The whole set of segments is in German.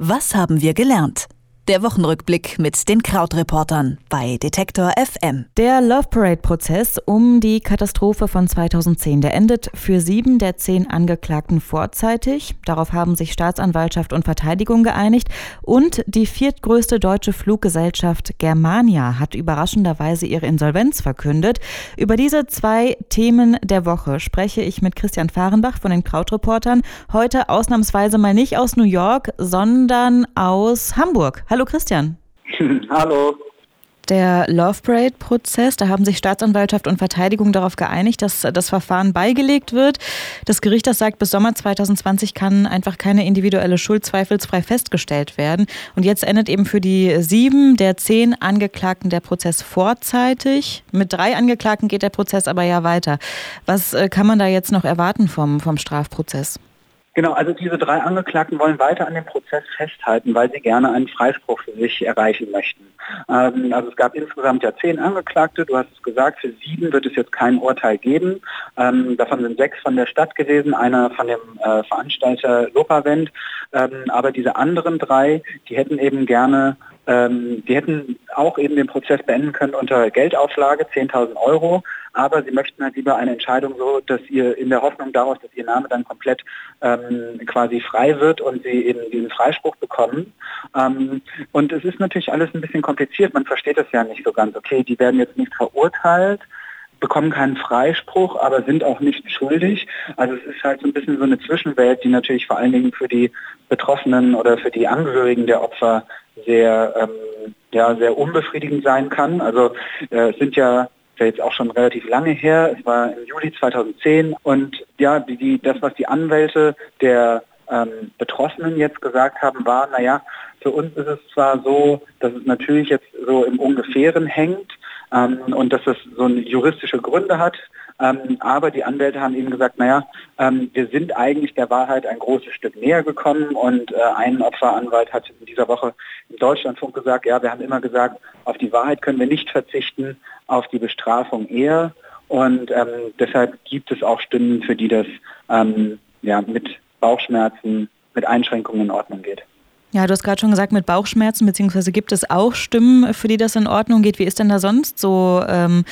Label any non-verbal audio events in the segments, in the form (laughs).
Was haben wir gelernt? Der Wochenrückblick mit den Krautreportern bei Detektor FM. Der Love Parade-Prozess um die Katastrophe von 2010, der endet für sieben der zehn Angeklagten vorzeitig. Darauf haben sich Staatsanwaltschaft und Verteidigung geeinigt. Und die viertgrößte deutsche Fluggesellschaft Germania hat überraschenderweise ihre Insolvenz verkündet. Über diese zwei Themen der Woche spreche ich mit Christian Fahrenbach von den Krautreportern. Heute ausnahmsweise mal nicht aus New York, sondern aus Hamburg. Hallo Hallo Christian. (laughs) Hallo. Der Love Parade-Prozess, da haben sich Staatsanwaltschaft und Verteidigung darauf geeinigt, dass das Verfahren beigelegt wird. Das Gericht, das sagt, bis Sommer 2020 kann einfach keine individuelle Schuld zweifelsfrei festgestellt werden. Und jetzt endet eben für die sieben der zehn Angeklagten der Prozess vorzeitig. Mit drei Angeklagten geht der Prozess aber ja weiter. Was äh, kann man da jetzt noch erwarten vom, vom Strafprozess? Genau, also diese drei Angeklagten wollen weiter an dem Prozess festhalten, weil sie gerne einen Freispruch für sich erreichen möchten. Ähm, also es gab insgesamt ja zehn Angeklagte, du hast es gesagt, für sieben wird es jetzt kein Urteil geben. Ähm, davon sind sechs von der Stadt gewesen, einer von dem äh, Veranstalter Lopavent. Ähm, aber diese anderen drei, die hätten eben gerne ähm, die hätten auch eben den Prozess beenden können unter Geldauflage, 10.000 Euro, aber sie möchten halt lieber eine Entscheidung so, dass ihr in der Hoffnung daraus, dass ihr Name dann komplett ähm, quasi frei wird und sie eben diesen Freispruch bekommen. Ähm, und es ist natürlich alles ein bisschen kompliziert, man versteht das ja nicht so ganz. Okay, die werden jetzt nicht verurteilt, bekommen keinen Freispruch, aber sind auch nicht schuldig. Also es ist halt so ein bisschen so eine Zwischenwelt, die natürlich vor allen Dingen für die Betroffenen oder für die Angehörigen der Opfer sehr, ähm, ja, sehr unbefriedigend sein kann. Also äh, es sind ja ja jetzt auch schon relativ lange her. Es war im Juli 2010 und ja, die, die, das, was die Anwälte der ähm, Betroffenen jetzt gesagt haben, war, naja, für uns ist es zwar so, dass es natürlich jetzt so im Ungefähren hängt ähm, und dass es so juristische Gründe hat, ähm, aber die Anwälte haben eben gesagt, naja, ähm, wir sind eigentlich der Wahrheit ein großes Stück näher gekommen und äh, ein Opferanwalt hat in dieser Woche im Deutschlandfunk gesagt, ja, wir haben immer gesagt, auf die Wahrheit können wir nicht verzichten, auf die Bestrafung eher. Und ähm, deshalb gibt es auch Stimmen, für die das ähm, ja, mit Bauchschmerzen, mit Einschränkungen in Ordnung geht. Ja, du hast gerade schon gesagt, mit Bauchschmerzen, beziehungsweise gibt es auch Stimmen, für die das in Ordnung geht. Wie ist denn da sonst so ähm,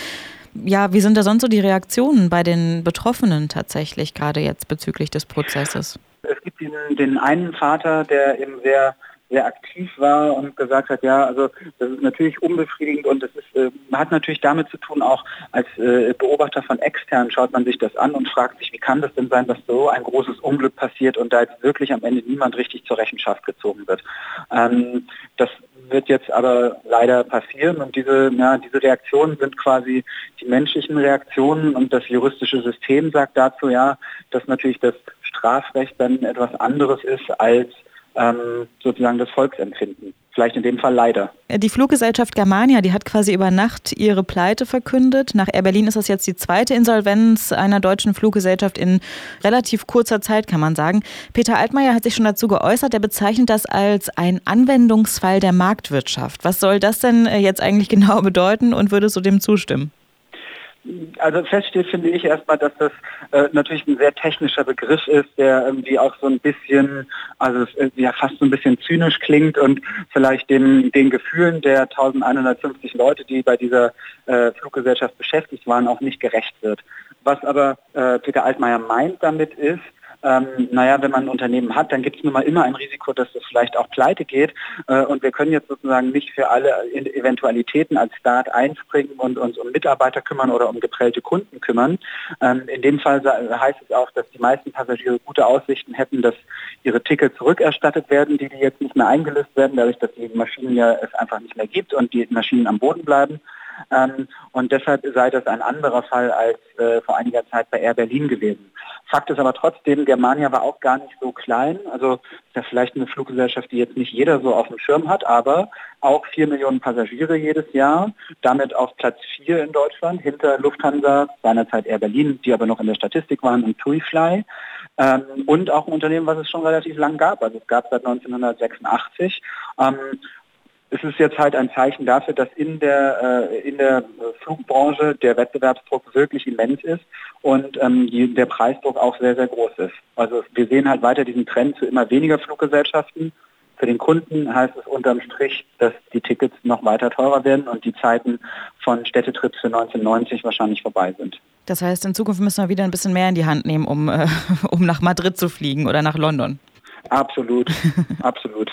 ja, wie sind da sonst so die Reaktionen bei den Betroffenen tatsächlich, gerade jetzt bezüglich des Prozesses? Es gibt den, den einen Vater, der eben sehr sehr aktiv war und gesagt hat, ja, also das ist natürlich unbefriedigend und das ist, äh, hat natürlich damit zu tun, auch als äh, Beobachter von extern schaut man sich das an und fragt sich, wie kann das denn sein, dass so ein großes Unglück passiert und da jetzt wirklich am Ende niemand richtig zur Rechenschaft gezogen wird. Ähm, das wird jetzt aber leider passieren und diese, ja, diese Reaktionen sind quasi die menschlichen Reaktionen und das juristische System sagt dazu ja, dass natürlich das Strafrecht dann etwas anderes ist als ähm, sozusagen das Volksempfinden. Vielleicht in dem Fall leider. Die Fluggesellschaft Germania, die hat quasi über Nacht ihre Pleite verkündet. Nach Air Berlin ist das jetzt die zweite Insolvenz einer deutschen Fluggesellschaft in relativ kurzer Zeit, kann man sagen. Peter Altmaier hat sich schon dazu geäußert. Er bezeichnet das als ein Anwendungsfall der Marktwirtschaft. Was soll das denn äh, jetzt eigentlich (laughs) genau bedeuten und würdest du dem zustimmen? Also feststeht, finde ich erstmal, dass das äh, natürlich ein sehr technischer Begriff ist, der irgendwie auch so ein bisschen, also ja fast so ein bisschen zynisch klingt und vielleicht den, den Gefühlen der 1150 Leute, die bei dieser äh, Fluggesellschaft beschäftigt waren, auch nicht gerecht wird. Was aber äh, Peter Altmaier meint damit ist, ähm, naja, wenn man ein Unternehmen hat, dann gibt es nun mal immer ein Risiko, dass es vielleicht auch pleite geht. Äh, und wir können jetzt sozusagen nicht für alle Eventualitäten als Staat einspringen und uns um Mitarbeiter kümmern oder um geprellte Kunden kümmern. Ähm, in dem Fall heißt es auch, dass die meisten Passagiere gute Aussichten hätten, dass ihre Tickets zurückerstattet werden, die, die jetzt nicht mehr eingelöst werden, dadurch, dass die Maschinen ja es einfach nicht mehr gibt und die Maschinen am Boden bleiben. Ähm, und deshalb sei das ein anderer Fall als äh, vor einiger Zeit bei Air Berlin gewesen. Fakt ist aber trotzdem, Germania war auch gar nicht so klein. Also ist ja vielleicht eine Fluggesellschaft, die jetzt nicht jeder so auf dem Schirm hat, aber auch vier Millionen Passagiere jedes Jahr, damit auf Platz vier in Deutschland, hinter Lufthansa, seinerzeit Air Berlin, die aber noch in der Statistik waren, und TuiFly. Ähm, und auch ein Unternehmen, was es schon relativ lang gab. Also es gab seit 1986. Ähm, es ist jetzt halt ein Zeichen dafür, dass in der, äh, in der Flugbranche der Wettbewerbsdruck wirklich immens ist und ähm, die, der Preisdruck auch sehr, sehr groß ist. Also wir sehen halt weiter diesen Trend zu immer weniger Fluggesellschaften Für den Kunden heißt es unterm Strich, dass die Tickets noch weiter teurer werden und die Zeiten von Städtetrips für 1990 wahrscheinlich vorbei sind. Das heißt, in Zukunft müssen wir wieder ein bisschen mehr in die Hand nehmen, um, äh, (laughs) um nach Madrid zu fliegen oder nach London. Absolut, (laughs) absolut.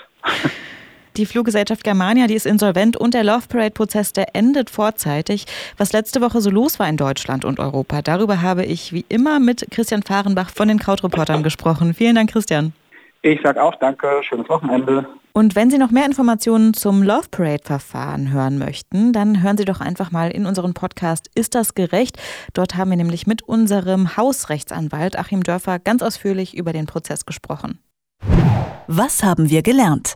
Die Fluggesellschaft Germania, die ist insolvent und der Love Parade-Prozess, der endet vorzeitig. Was letzte Woche so los war in Deutschland und Europa, darüber habe ich wie immer mit Christian Fahrenbach von den Krautreportern gesprochen. Vielen Dank, Christian. Ich sage auch danke, schönes Wochenende. Und wenn Sie noch mehr Informationen zum Love Parade-Verfahren hören möchten, dann hören Sie doch einfach mal in unseren Podcast Ist das gerecht? Dort haben wir nämlich mit unserem Hausrechtsanwalt Achim Dörfer ganz ausführlich über den Prozess gesprochen. Was haben wir gelernt?